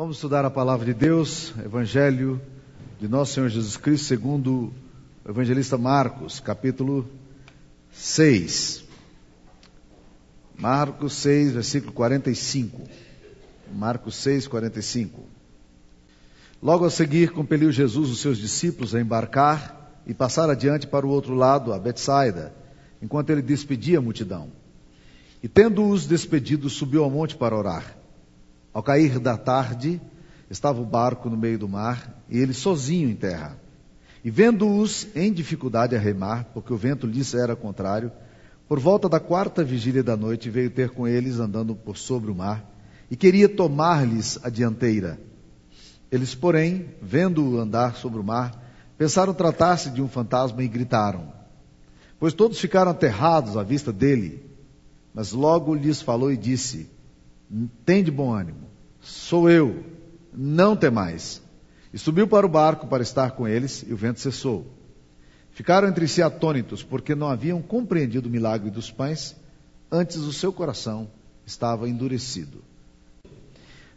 Vamos estudar a palavra de Deus, Evangelho de Nosso Senhor Jesus Cristo, segundo o evangelista Marcos, capítulo 6. Marcos 6, versículo 45. Marcos 6, 45. Logo a seguir, compeliu Jesus os seus discípulos a embarcar e passar adiante para o outro lado, a Betsaida, enquanto ele despedia a multidão. E tendo-os despedido, subiu ao monte para orar. Ao cair da tarde, estava o barco no meio do mar e ele sozinho em terra. E vendo-os em dificuldade a remar, porque o vento lhes era contrário, por volta da quarta vigília da noite veio ter com eles andando por sobre o mar e queria tomar-lhes a dianteira. Eles, porém, vendo-o andar sobre o mar, pensaram tratar-se de um fantasma e gritaram. Pois todos ficaram aterrados à vista dele. Mas logo lhes falou e disse: tem de bom ânimo, sou eu, não temais. E subiu para o barco para estar com eles, e o vento cessou. Ficaram entre si atônitos, porque não haviam compreendido o milagre dos pães, antes o seu coração estava endurecido.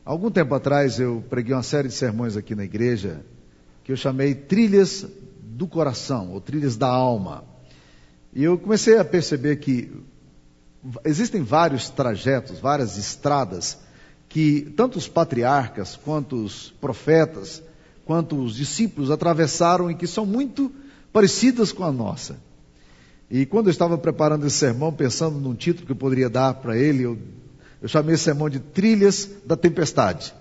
Algum tempo atrás eu preguei uma série de sermões aqui na igreja que eu chamei Trilhas do Coração, ou Trilhas da Alma. E eu comecei a perceber que existem vários trajetos, várias estradas que tanto os patriarcas, quanto os profetas, quanto os discípulos atravessaram e que são muito parecidas com a nossa. E quando eu estava preparando esse sermão, pensando num título que eu poderia dar para ele, eu, eu chamei esse sermão de Trilhas da Tempestade.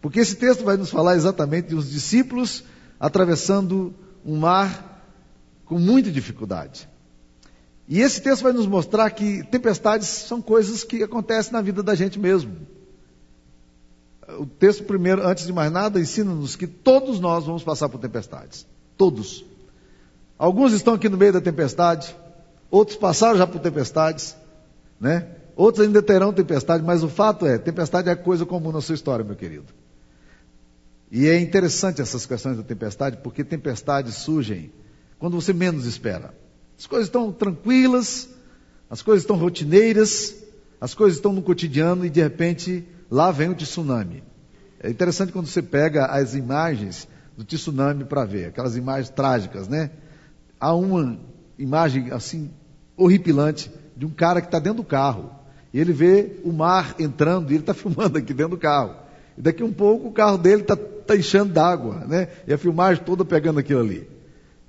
Porque esse texto vai nos falar exatamente de uns discípulos atravessando um mar com muita dificuldade. E esse texto vai nos mostrar que tempestades são coisas que acontecem na vida da gente mesmo. O texto, primeiro, antes de mais nada, ensina-nos que todos nós vamos passar por tempestades. Todos. Alguns estão aqui no meio da tempestade, outros passaram já por tempestades, né? Outros ainda terão tempestade, mas o fato é, tempestade é coisa comum na sua história, meu querido. E é interessante essas questões da tempestade, porque tempestades surgem quando você menos espera. As coisas estão tranquilas, as coisas estão rotineiras, as coisas estão no cotidiano e de repente lá vem o tsunami. É interessante quando você pega as imagens do tsunami para ver, aquelas imagens trágicas, né? Há uma imagem assim horripilante de um cara que está dentro do carro e ele vê o mar entrando e ele está filmando aqui dentro do carro. E daqui um pouco o carro dele está tá enchendo d'água, né? E a filmagem toda pegando aquilo ali.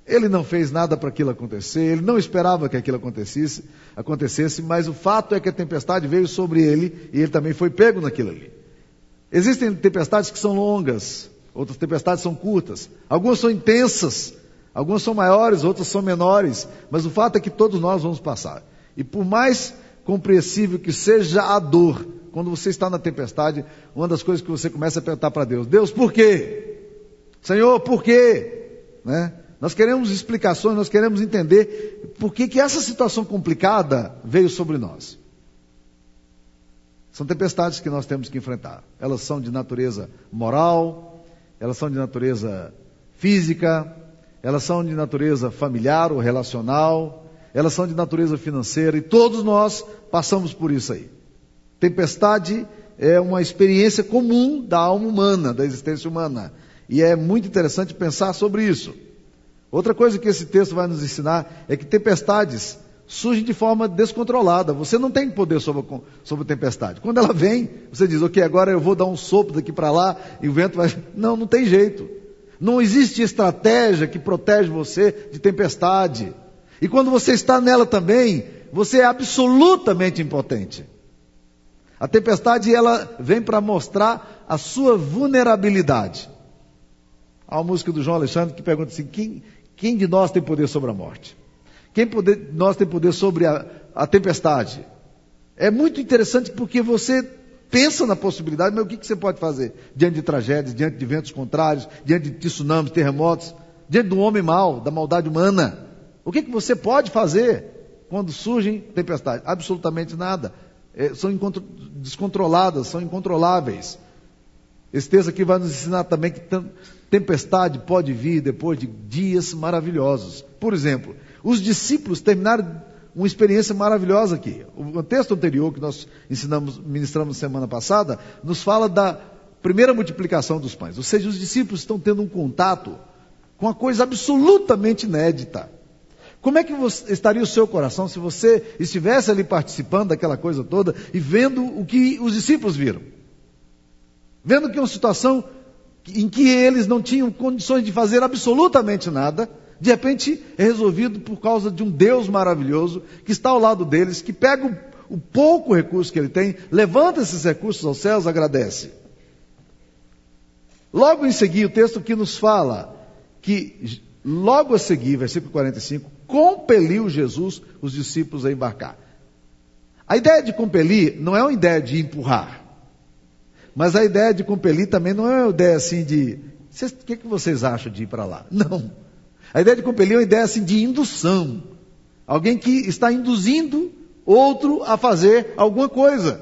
Ele não fez nada para aquilo acontecer, ele não esperava que aquilo acontecesse, acontecesse, mas o fato é que a tempestade veio sobre ele e ele também foi pego naquilo ali. Existem tempestades que são longas, outras tempestades são curtas, algumas são intensas, algumas são maiores, outras são menores, mas o fato é que todos nós vamos passar. E por mais compreensível que seja a dor, quando você está na tempestade, uma das coisas que você começa a perguntar para Deus: Deus, por quê? Senhor, por quê? Né? Nós queremos explicações, nós queremos entender por que, que essa situação complicada veio sobre nós. São tempestades que nós temos que enfrentar. Elas são de natureza moral, elas são de natureza física, elas são de natureza familiar ou relacional, elas são de natureza financeira e todos nós passamos por isso aí. Tempestade é uma experiência comum da alma humana, da existência humana. E é muito interessante pensar sobre isso. Outra coisa que esse texto vai nos ensinar é que tempestades surgem de forma descontrolada. Você não tem poder sobre, sobre a tempestade. Quando ela vem, você diz, ok, agora eu vou dar um sopro daqui para lá e o vento vai. Não, não tem jeito. Não existe estratégia que protege você de tempestade. E quando você está nela também, você é absolutamente impotente. A tempestade ela vem para mostrar a sua vulnerabilidade. Há uma música do João Alexandre que pergunta assim: quem, quem de nós tem poder sobre a morte? Quem de nós tem poder sobre a, a tempestade? É muito interessante porque você pensa na possibilidade, mas o que, que você pode fazer diante de tragédias, diante de ventos contrários, diante de tsunamis, terremotos, diante do homem mau, da maldade humana? O que, que você pode fazer quando surgem tempestades? Absolutamente nada. É, são descontroladas, são incontroláveis. Esse texto aqui vai nos ensinar também que tempestade pode vir depois de dias maravilhosos. Por exemplo, os discípulos terminaram uma experiência maravilhosa aqui. O texto anterior que nós ensinamos, ministramos semana passada, nos fala da primeira multiplicação dos pães. Ou seja, os discípulos estão tendo um contato com uma coisa absolutamente inédita. Como é que estaria o seu coração se você estivesse ali participando daquela coisa toda e vendo o que os discípulos viram? Vendo que uma situação em que eles não tinham condições de fazer absolutamente nada, de repente é resolvido por causa de um Deus maravilhoso que está ao lado deles, que pega o, o pouco recurso que ele tem, levanta esses recursos aos céus, agradece. Logo em seguida, o texto que nos fala que, logo a seguir, versículo 45, compeliu Jesus os discípulos a embarcar. A ideia de compelir não é uma ideia de empurrar. Mas a ideia de compelir também não é uma ideia assim de. O que, que vocês acham de ir para lá? Não. A ideia de compelir é uma ideia assim de indução. Alguém que está induzindo outro a fazer alguma coisa.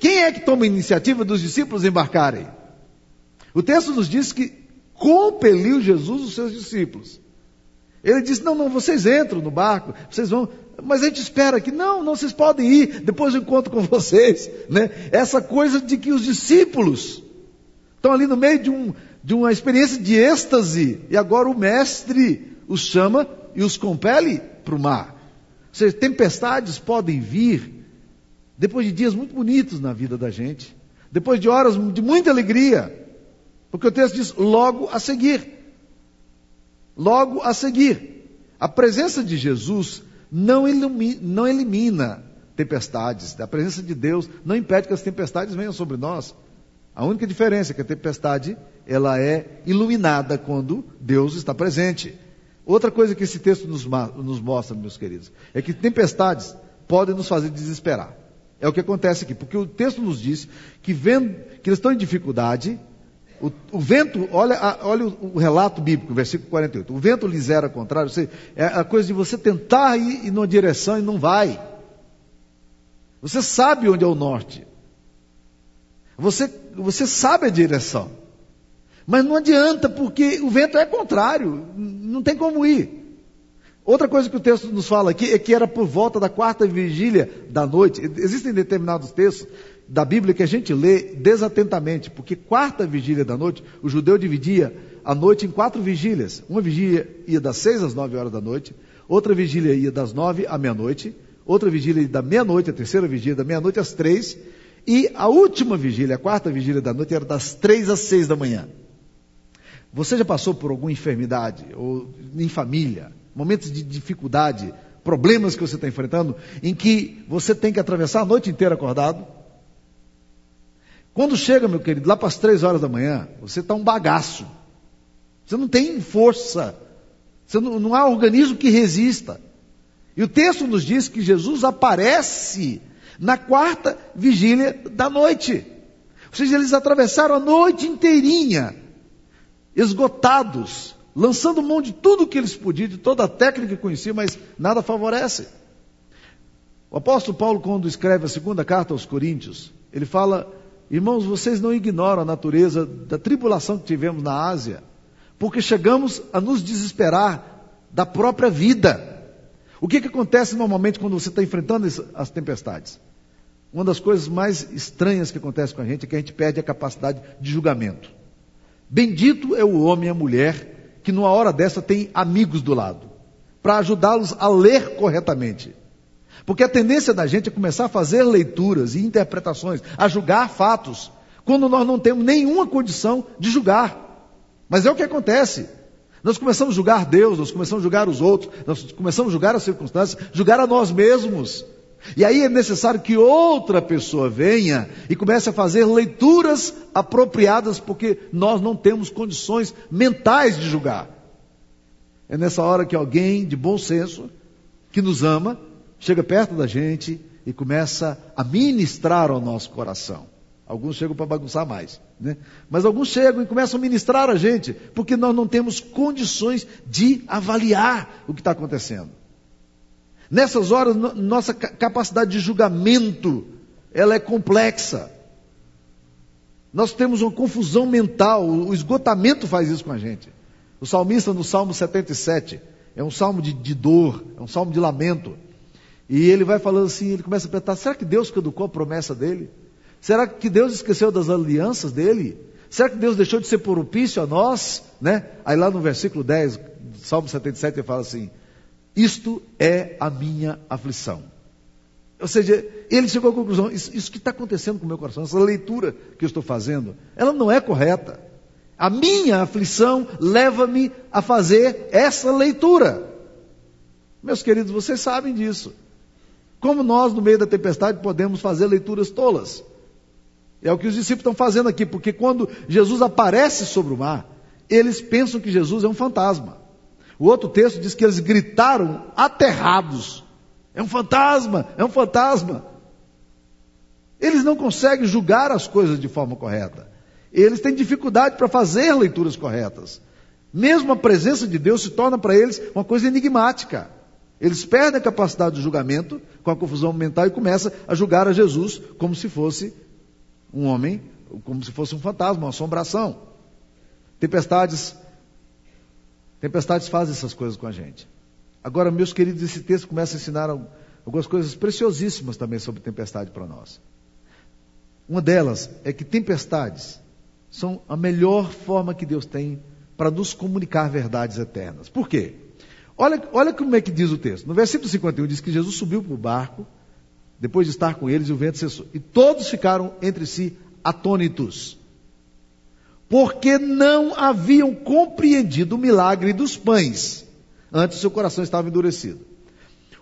Quem é que toma a iniciativa dos discípulos embarcarem? O texto nos diz que compeliu Jesus os seus discípulos. Ele disse: Não, não, vocês entram no barco, vocês vão. Mas a gente espera que não, não, vocês podem ir, depois eu encontro com vocês. Né? Essa coisa de que os discípulos estão ali no meio de, um, de uma experiência de êxtase, e agora o mestre os chama e os compele para o mar. Ou seja, tempestades podem vir depois de dias muito bonitos na vida da gente, depois de horas de muita alegria, porque o texto diz logo a seguir. Logo a seguir. A presença de Jesus não, ilumina, não elimina tempestades. A presença de Deus não impede que as tempestades venham sobre nós. A única diferença é que a tempestade ela é iluminada quando Deus está presente. Outra coisa que esse texto nos, nos mostra, meus queridos, é que tempestades podem nos fazer desesperar. É o que acontece aqui, porque o texto nos diz que, vendo, que eles estão em dificuldade, o, o, vento, olha, olha o, o, relato bíblico, versículo 48. O vento lhes era contrário, seja, é a coisa de você tentar ir, ir numa direção e não vai. Você sabe onde é o norte. Você, você sabe a direção. Mas não adianta, porque o vento é contrário. Não tem como ir. Outra coisa que o texto nos fala aqui é que era por volta da quarta vigília da noite. Existem determinados textos da Bíblia que a gente lê desatentamente, porque quarta vigília da noite, o judeu dividia a noite em quatro vigílias. Uma vigília ia das seis às nove horas da noite, outra vigília ia das nove à meia-noite, outra vigília ia da meia-noite, a terceira vigília da meia-noite às três, e a última vigília, a quarta vigília da noite, era das três às seis da manhã. Você já passou por alguma enfermidade, ou em família, momentos de dificuldade, problemas que você está enfrentando, em que você tem que atravessar a noite inteira acordado? Quando chega, meu querido, lá para as três horas da manhã, você está um bagaço. Você não tem força. Você não, não há organismo que resista. E o texto nos diz que Jesus aparece na quarta vigília da noite. Ou seja, eles atravessaram a noite inteirinha, esgotados, lançando mão de tudo que eles podiam, de toda a técnica que conheciam, mas nada favorece. O apóstolo Paulo, quando escreve a segunda carta aos Coríntios, ele fala Irmãos, vocês não ignoram a natureza da tribulação que tivemos na Ásia, porque chegamos a nos desesperar da própria vida. O que, que acontece normalmente quando você está enfrentando as tempestades? Uma das coisas mais estranhas que acontece com a gente é que a gente perde a capacidade de julgamento. Bendito é o homem e a mulher que numa hora dessa tem amigos do lado, para ajudá-los a ler corretamente. Porque a tendência da gente é começar a fazer leituras e interpretações, a julgar fatos, quando nós não temos nenhuma condição de julgar. Mas é o que acontece. Nós começamos a julgar Deus, nós começamos a julgar os outros, nós começamos a julgar as circunstâncias, julgar a nós mesmos. E aí é necessário que outra pessoa venha e comece a fazer leituras apropriadas, porque nós não temos condições mentais de julgar. É nessa hora que alguém de bom senso, que nos ama, chega perto da gente e começa a ministrar ao nosso coração. Alguns chegam para bagunçar mais, né? Mas alguns chegam e começam a ministrar a gente, porque nós não temos condições de avaliar o que está acontecendo. Nessas horas, nossa capacidade de julgamento, ela é complexa. Nós temos uma confusão mental, o esgotamento faz isso com a gente. O salmista no Salmo 77 é um salmo de, de dor, é um salmo de lamento. E ele vai falando assim, ele começa a perguntar, será que Deus caducou a promessa dele? Será que Deus esqueceu das alianças dele? Será que Deus deixou de ser propício a nós? Né? Aí lá no versículo 10, Salmo 77, ele fala assim: Isto é a minha aflição. Ou seja, ele chegou à conclusão: isso, isso que está acontecendo com o meu coração, essa leitura que eu estou fazendo, ela não é correta. A minha aflição leva-me a fazer essa leitura. Meus queridos, vocês sabem disso. Como nós, no meio da tempestade, podemos fazer leituras tolas? É o que os discípulos estão fazendo aqui, porque quando Jesus aparece sobre o mar, eles pensam que Jesus é um fantasma. O outro texto diz que eles gritaram aterrados: É um fantasma, é um fantasma. Eles não conseguem julgar as coisas de forma correta. Eles têm dificuldade para fazer leituras corretas. Mesmo a presença de Deus se torna para eles uma coisa enigmática. Eles perdem a capacidade de julgamento com a confusão mental e começam a julgar a Jesus como se fosse um homem, como se fosse um fantasma, uma assombração. Tempestades, tempestades fazem essas coisas com a gente. Agora, meus queridos, esse texto começa a ensinar algumas coisas preciosíssimas também sobre tempestade para nós. Uma delas é que tempestades são a melhor forma que Deus tem para nos comunicar verdades eternas. Por quê? Olha, olha como é que diz o texto. No versículo 51 diz que Jesus subiu para o barco, depois de estar com eles, e o vento cessou. E todos ficaram entre si atônitos, porque não haviam compreendido o milagre dos pães. Antes seu coração estava endurecido.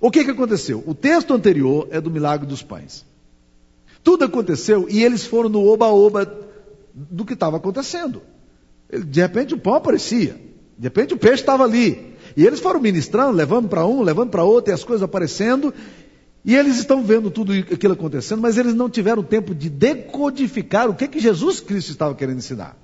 O que, que aconteceu? O texto anterior é do milagre dos pães. Tudo aconteceu e eles foram no oba-oba do que estava acontecendo. De repente o pão aparecia, de repente o peixe estava ali, e eles foram ministrando, levando para um, levando para outro, e as coisas aparecendo. E eles estão vendo tudo aquilo acontecendo, mas eles não tiveram tempo de decodificar o que, que Jesus Cristo estava querendo ensinar.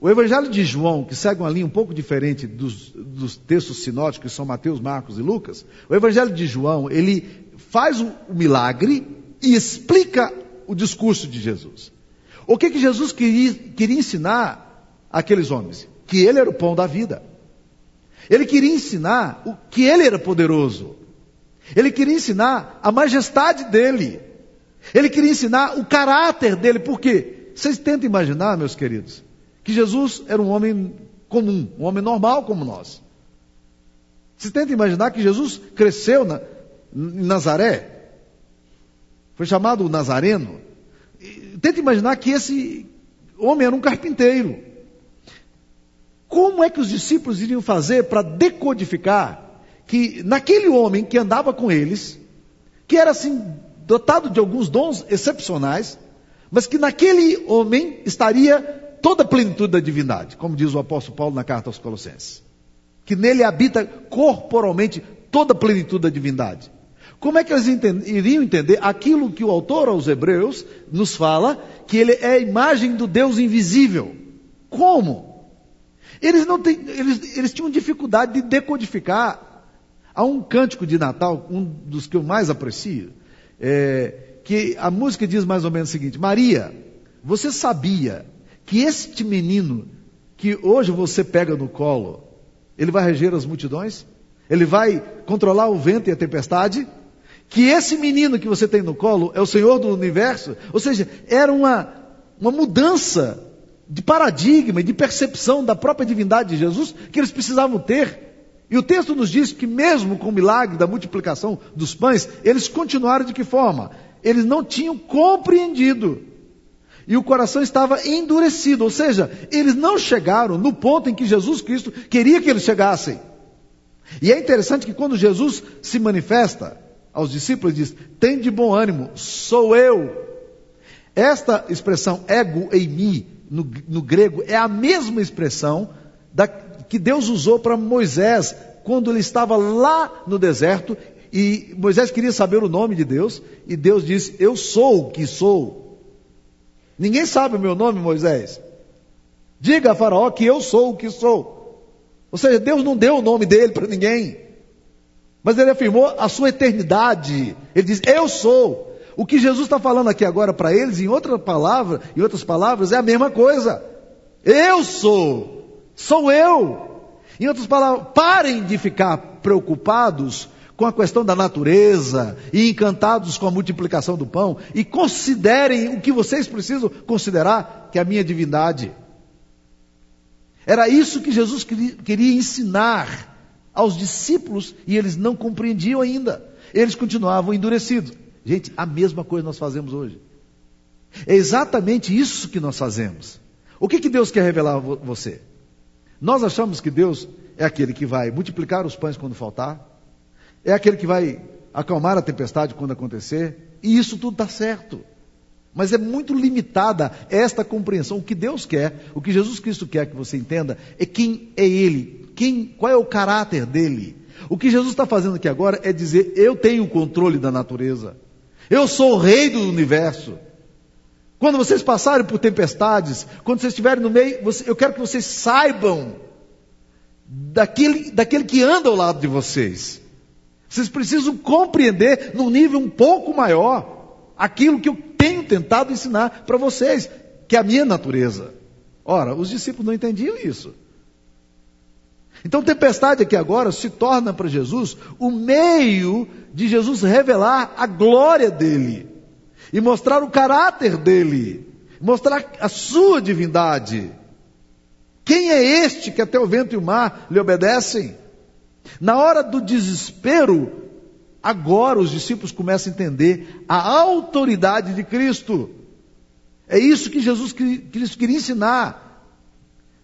O Evangelho de João, que segue uma linha um pouco diferente dos, dos textos sinóticos, que são Mateus, Marcos e Lucas, o Evangelho de João, ele faz o, o milagre e explica o discurso de Jesus. O que, que Jesus queria, queria ensinar àqueles homens? Que ele era o pão da vida. Ele queria ensinar o que ele era poderoso. Ele queria ensinar a majestade dele. Ele queria ensinar o caráter dele. Por quê? Vocês tentam imaginar, meus queridos, que Jesus era um homem comum, um homem normal como nós. Vocês tentam imaginar que Jesus cresceu na, em Nazaré, foi chamado Nazareno. Tenta imaginar que esse homem era um carpinteiro. Como é que os discípulos iriam fazer para decodificar que naquele homem que andava com eles, que era assim, dotado de alguns dons excepcionais, mas que naquele homem estaria toda a plenitude da divindade, como diz o apóstolo Paulo na carta aos Colossenses. Que nele habita corporalmente toda a plenitude da divindade. Como é que eles iriam entender aquilo que o autor aos Hebreus nos fala, que ele é a imagem do Deus invisível? Como? Eles, não têm, eles, eles tinham dificuldade de decodificar. Há um cântico de Natal, um dos que eu mais aprecio, é, que a música diz mais ou menos o seguinte: Maria, você sabia que este menino que hoje você pega no colo, ele vai reger as multidões? Ele vai controlar o vento e a tempestade? Que esse menino que você tem no colo é o Senhor do universo? Ou seja, era uma, uma mudança de paradigma e de percepção da própria divindade de Jesus que eles precisavam ter. E o texto nos diz que, mesmo com o milagre da multiplicação dos pães, eles continuaram de que forma? Eles não tinham compreendido. E o coração estava endurecido, ou seja, eles não chegaram no ponto em que Jesus Cristo queria que eles chegassem. E é interessante que quando Jesus se manifesta aos discípulos, diz: Tem de bom ânimo, sou eu. Esta expressão ego em mim no, no grego é a mesma expressão da, que Deus usou para Moisés quando ele estava lá no deserto e Moisés queria saber o nome de Deus e Deus disse: Eu sou o que sou. Ninguém sabe o meu nome, Moisés. Diga a Faraó que eu sou o que sou. Ou seja, Deus não deu o nome dele para ninguém, mas ele afirmou a sua eternidade. Ele diz: Eu sou. O que Jesus está falando aqui agora para eles, em outra palavra, em outras palavras, é a mesma coisa. Eu sou, sou eu. Em outras palavras, parem de ficar preocupados com a questão da natureza e encantados com a multiplicação do pão e considerem o que vocês precisam considerar, que é a minha divindade. Era isso que Jesus queria ensinar aos discípulos e eles não compreendiam ainda. Eles continuavam endurecidos. Gente, a mesma coisa nós fazemos hoje. É exatamente isso que nós fazemos. O que, que Deus quer revelar a você? Nós achamos que Deus é aquele que vai multiplicar os pães quando faltar, é aquele que vai acalmar a tempestade quando acontecer, e isso tudo está certo. Mas é muito limitada esta compreensão. O que Deus quer, o que Jesus Cristo quer que você entenda, é quem é Ele, quem, qual é o caráter dele. O que Jesus está fazendo aqui agora é dizer: eu tenho o controle da natureza, eu sou o rei do universo. Quando vocês passarem por tempestades, quando vocês estiverem no meio, eu quero que vocês saibam daquele, daquele que anda ao lado de vocês. Vocês precisam compreender num nível um pouco maior aquilo que eu tenho tentado ensinar para vocês, que é a minha natureza. Ora, os discípulos não entendiam isso. Então, tempestade aqui agora se torna para Jesus o meio de Jesus revelar a glória dele e mostrar o caráter dele, mostrar a sua divindade. Quem é este que até o vento e o mar lhe obedecem? Na hora do desespero, agora os discípulos começam a entender a autoridade de Cristo. É isso que Jesus Cristo queria ensinar.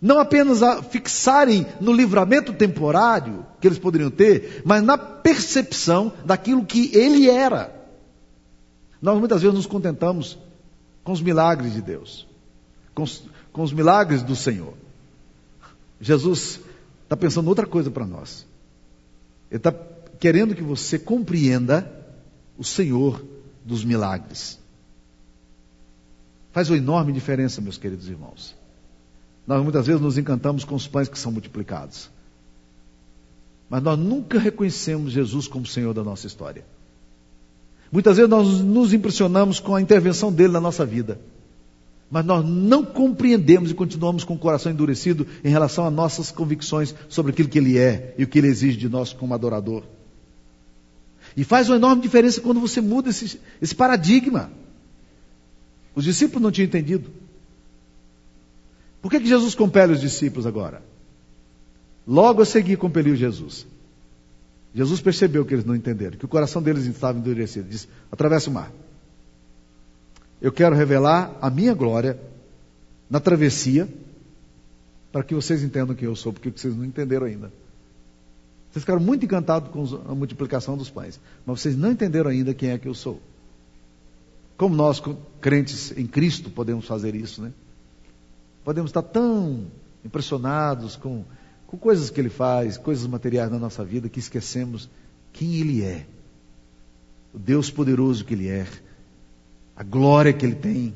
Não apenas a fixarem no livramento temporário que eles poderiam ter, mas na percepção daquilo que ele era. Nós muitas vezes nos contentamos com os milagres de Deus, com os, com os milagres do Senhor. Jesus está pensando outra coisa para nós. Ele está querendo que você compreenda o Senhor dos milagres. Faz uma enorme diferença, meus queridos irmãos. Nós muitas vezes nos encantamos com os pães que são multiplicados. Mas nós nunca reconhecemos Jesus como Senhor da nossa história. Muitas vezes nós nos impressionamos com a intervenção dele na nossa vida. Mas nós não compreendemos e continuamos com o coração endurecido em relação a nossas convicções sobre aquilo que ele é e o que ele exige de nós como adorador. E faz uma enorme diferença quando você muda esse, esse paradigma. Os discípulos não tinham entendido. Por que, que Jesus compele os discípulos agora? Logo a seguir compeliu Jesus. Jesus percebeu que eles não entenderam, que o coração deles estava endurecido. Disse: atravessa o mar. Eu quero revelar a minha glória na travessia, para que vocês entendam quem eu sou, porque vocês não entenderam ainda. Vocês ficaram muito encantados com a multiplicação dos pães, mas vocês não entenderam ainda quem é que eu sou. Como nós, crentes em Cristo, podemos fazer isso, né? Podemos estar tão impressionados com, com coisas que ele faz, coisas materiais na nossa vida, que esquecemos quem ele é. O Deus poderoso que ele é, a glória que ele tem,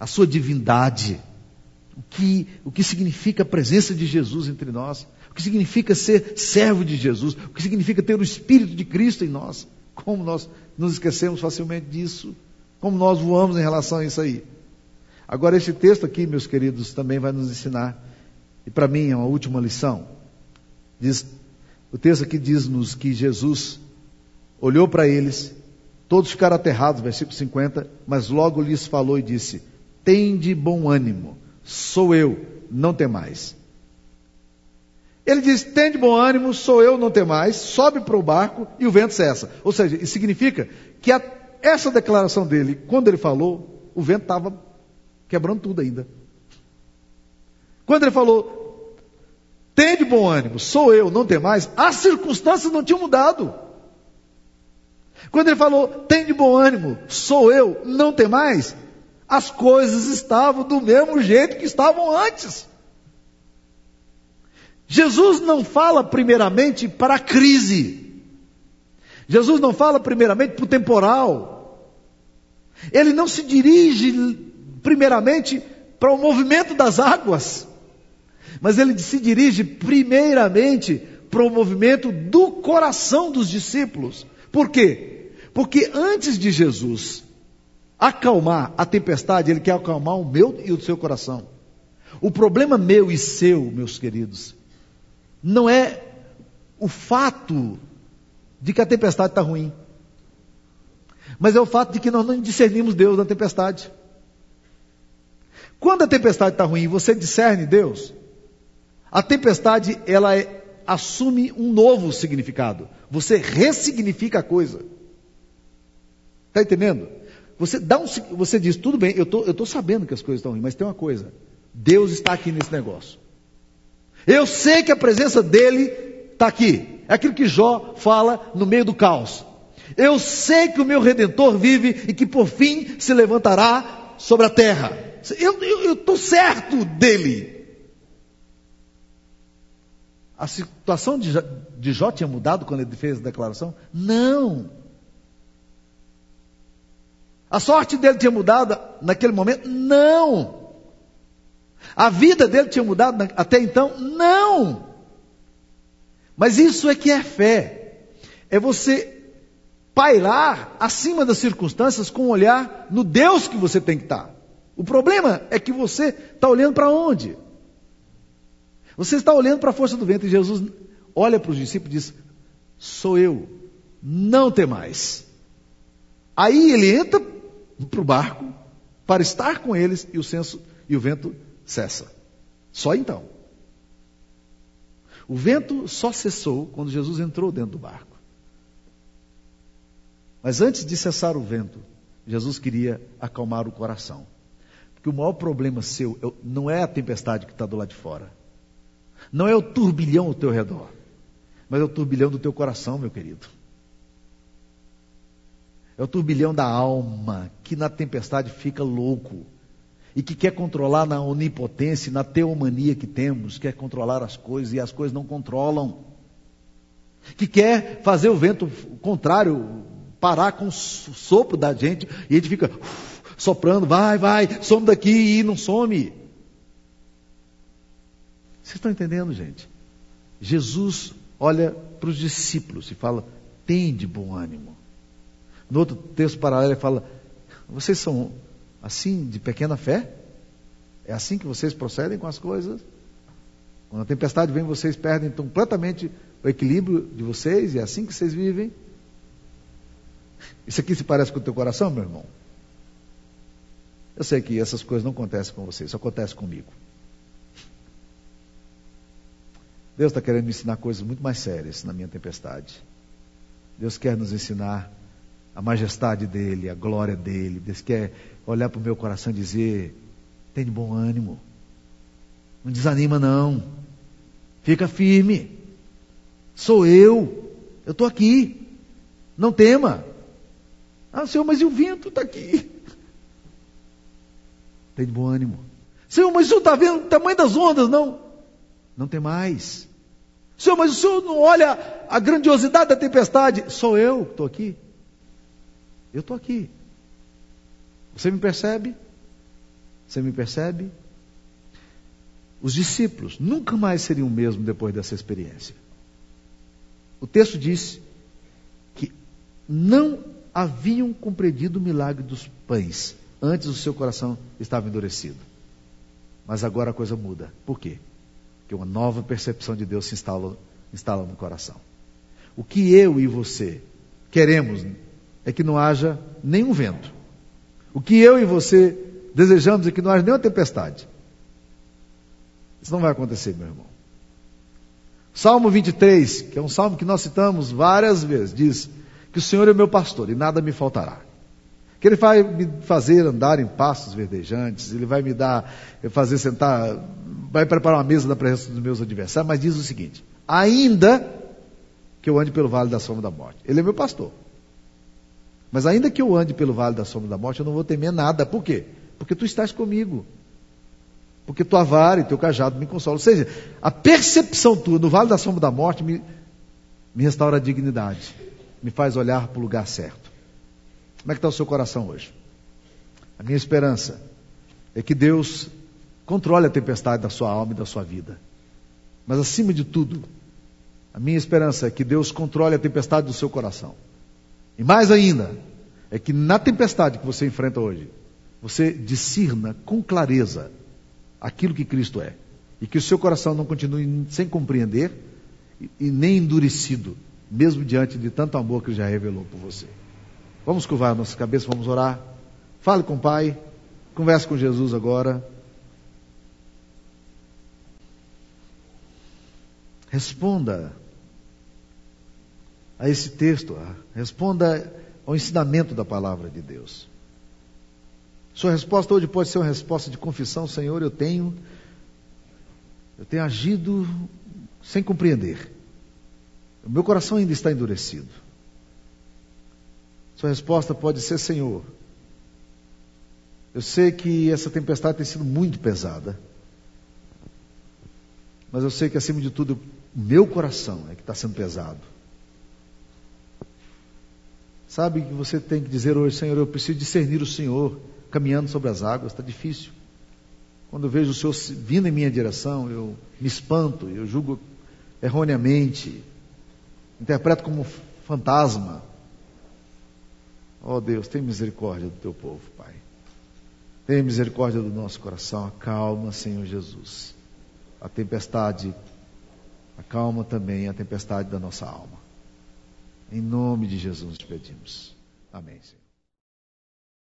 a sua divindade, o que, o que significa a presença de Jesus entre nós, o que significa ser servo de Jesus, o que significa ter o Espírito de Cristo em nós. Como nós nos esquecemos facilmente disso, como nós voamos em relação a isso aí. Agora, esse texto aqui, meus queridos, também vai nos ensinar, e para mim é uma última lição. Diz, o texto aqui diz-nos que Jesus olhou para eles, todos ficaram aterrados, versículo 50, mas logo lhes falou e disse: Tende bom ânimo, sou eu, não temais. Ele diz: Tende bom ânimo, sou eu, não temais, sobe para o barco e o vento cessa. Ou seja, isso significa que a, essa declaração dele, quando ele falou, o vento estava quebrando tudo ainda. Quando ele falou, tem de bom ânimo, sou eu, não tem mais, as circunstâncias não tinham mudado. Quando ele falou, tem de bom ânimo, sou eu, não tem mais, as coisas estavam do mesmo jeito que estavam antes. Jesus não fala primeiramente para a crise. Jesus não fala primeiramente para o temporal. Ele não se dirige primeiramente para o movimento das águas, mas ele se dirige primeiramente para o movimento do coração dos discípulos. Por quê? Porque antes de Jesus acalmar a tempestade, ele quer acalmar o meu e o seu coração. O problema meu e seu, meus queridos, não é o fato de que a tempestade está ruim. Mas é o fato de que nós não discernimos Deus na tempestade. Quando a tempestade está ruim, você discerne Deus. A tempestade ela é, assume um novo significado. Você ressignifica a coisa. Está entendendo? Você, dá um, você diz, tudo bem, eu tô, estou sabendo que as coisas estão ruins, mas tem uma coisa. Deus está aqui nesse negócio. Eu sei que a presença dele está aqui. É aquilo que Jó fala no meio do caos. Eu sei que o meu redentor vive e que por fim se levantará sobre a terra. Eu estou certo dele. A situação de, de Jó tinha mudado quando ele fez a declaração? Não. A sorte dele tinha mudado naquele momento? Não. A vida dele tinha mudado até então? Não. Mas isso é que é fé. É você pairar acima das circunstâncias com um olhar no Deus que você tem que estar. O problema é que você está olhando para onde? Você está olhando para a força do vento e Jesus olha para os discípulos e diz: Sou eu, não tem mais. Aí ele entra para o barco para estar com eles e o senso e o vento cessa. Só então. O vento só cessou quando Jesus entrou dentro do barco. Mas antes de cessar o vento, Jesus queria acalmar o coração. Porque o maior problema seu não é a tempestade que está do lado de fora. Não é o turbilhão ao teu redor. Mas é o turbilhão do teu coração, meu querido. É o turbilhão da alma que na tempestade fica louco e que quer controlar na onipotência, na teomania que temos, quer controlar as coisas e as coisas não controlam. Que quer fazer o vento contrário parar com o sopro da gente e a gente fica soprando, vai, vai, some daqui e não some. Vocês estão entendendo, gente? Jesus olha para os discípulos e fala: tem de bom ânimo. No outro texto paralelo ele fala: Vocês são assim de pequena fé? É assim que vocês procedem com as coisas? Quando a tempestade vem, vocês perdem completamente o equilíbrio de vocês e é assim que vocês vivem? Isso aqui se parece com o teu coração, meu irmão? Eu sei que essas coisas não acontecem com vocês, só acontece comigo. Deus está querendo me ensinar coisas muito mais sérias na minha tempestade. Deus quer nos ensinar a majestade dele, a glória dele. Deus quer olhar para o meu coração e dizer: tem bom ânimo, não desanima não, fica firme. Sou eu, eu estou aqui, não tema. Ah, Senhor, mas e o vento está aqui? Tem de bom ânimo. Senhor, mas o senhor está vendo o tamanho das ondas? Não, não tem mais. Senhor, mas o senhor não olha a grandiosidade da tempestade? Sou eu que estou aqui. Eu estou aqui. Você me percebe? Você me percebe? Os discípulos nunca mais seriam o mesmo depois dessa experiência. O texto diz que não haviam compreendido o milagre dos pães. Antes o seu coração estava endurecido. Mas agora a coisa muda. Por quê? Porque uma nova percepção de Deus se instala, instala no coração. O que eu e você queremos é que não haja nenhum vento. O que eu e você desejamos é que não haja nenhuma tempestade. Isso não vai acontecer, meu irmão. Salmo 23, que é um salmo que nós citamos várias vezes, diz que o Senhor é meu pastor e nada me faltará. Que Ele vai me fazer andar em pastos verdejantes, Ele vai me dar, fazer sentar, vai preparar uma mesa da presença dos meus adversários, mas diz o seguinte: ainda que eu ande pelo vale da sombra da morte, Ele é meu pastor. Mas ainda que eu ande pelo vale da sombra da morte, eu não vou temer nada. Por quê? Porque tu estás comigo. Porque tua vara e teu cajado me consolam. Ou seja, a percepção tua no vale da sombra da morte me, me restaura a dignidade. Me faz olhar para o lugar certo. Como é que está o seu coração hoje? A minha esperança é que Deus controle a tempestade da sua alma e da sua vida. Mas acima de tudo, a minha esperança é que Deus controle a tempestade do seu coração. E mais ainda, é que na tempestade que você enfrenta hoje, você discirna com clareza aquilo que Cristo é. E que o seu coração não continue sem compreender e, nem endurecido mesmo diante de tanto amor que já revelou por você. Vamos curvar nossa cabeça, vamos orar. Fale com o Pai, converse com Jesus agora. Responda a esse texto, responda ao ensinamento da palavra de Deus. Sua resposta hoje pode ser uma resposta de confissão, Senhor, eu tenho eu tenho agido sem compreender. O meu coração ainda está endurecido. Sua resposta pode ser: Senhor, eu sei que essa tempestade tem sido muito pesada, mas eu sei que acima de tudo, o meu coração é que está sendo pesado. Sabe que você tem que dizer hoje, Senhor, eu preciso discernir o Senhor caminhando sobre as águas, está difícil. Quando eu vejo o Senhor vindo em minha direção, eu me espanto, eu julgo erroneamente, interpreto como fantasma. Ó oh Deus, tem misericórdia do teu povo, Pai. Tem misericórdia do nosso coração. Acalma, Senhor Jesus. A tempestade, acalma também a tempestade da nossa alma. Em nome de Jesus te pedimos. Amém, Senhor.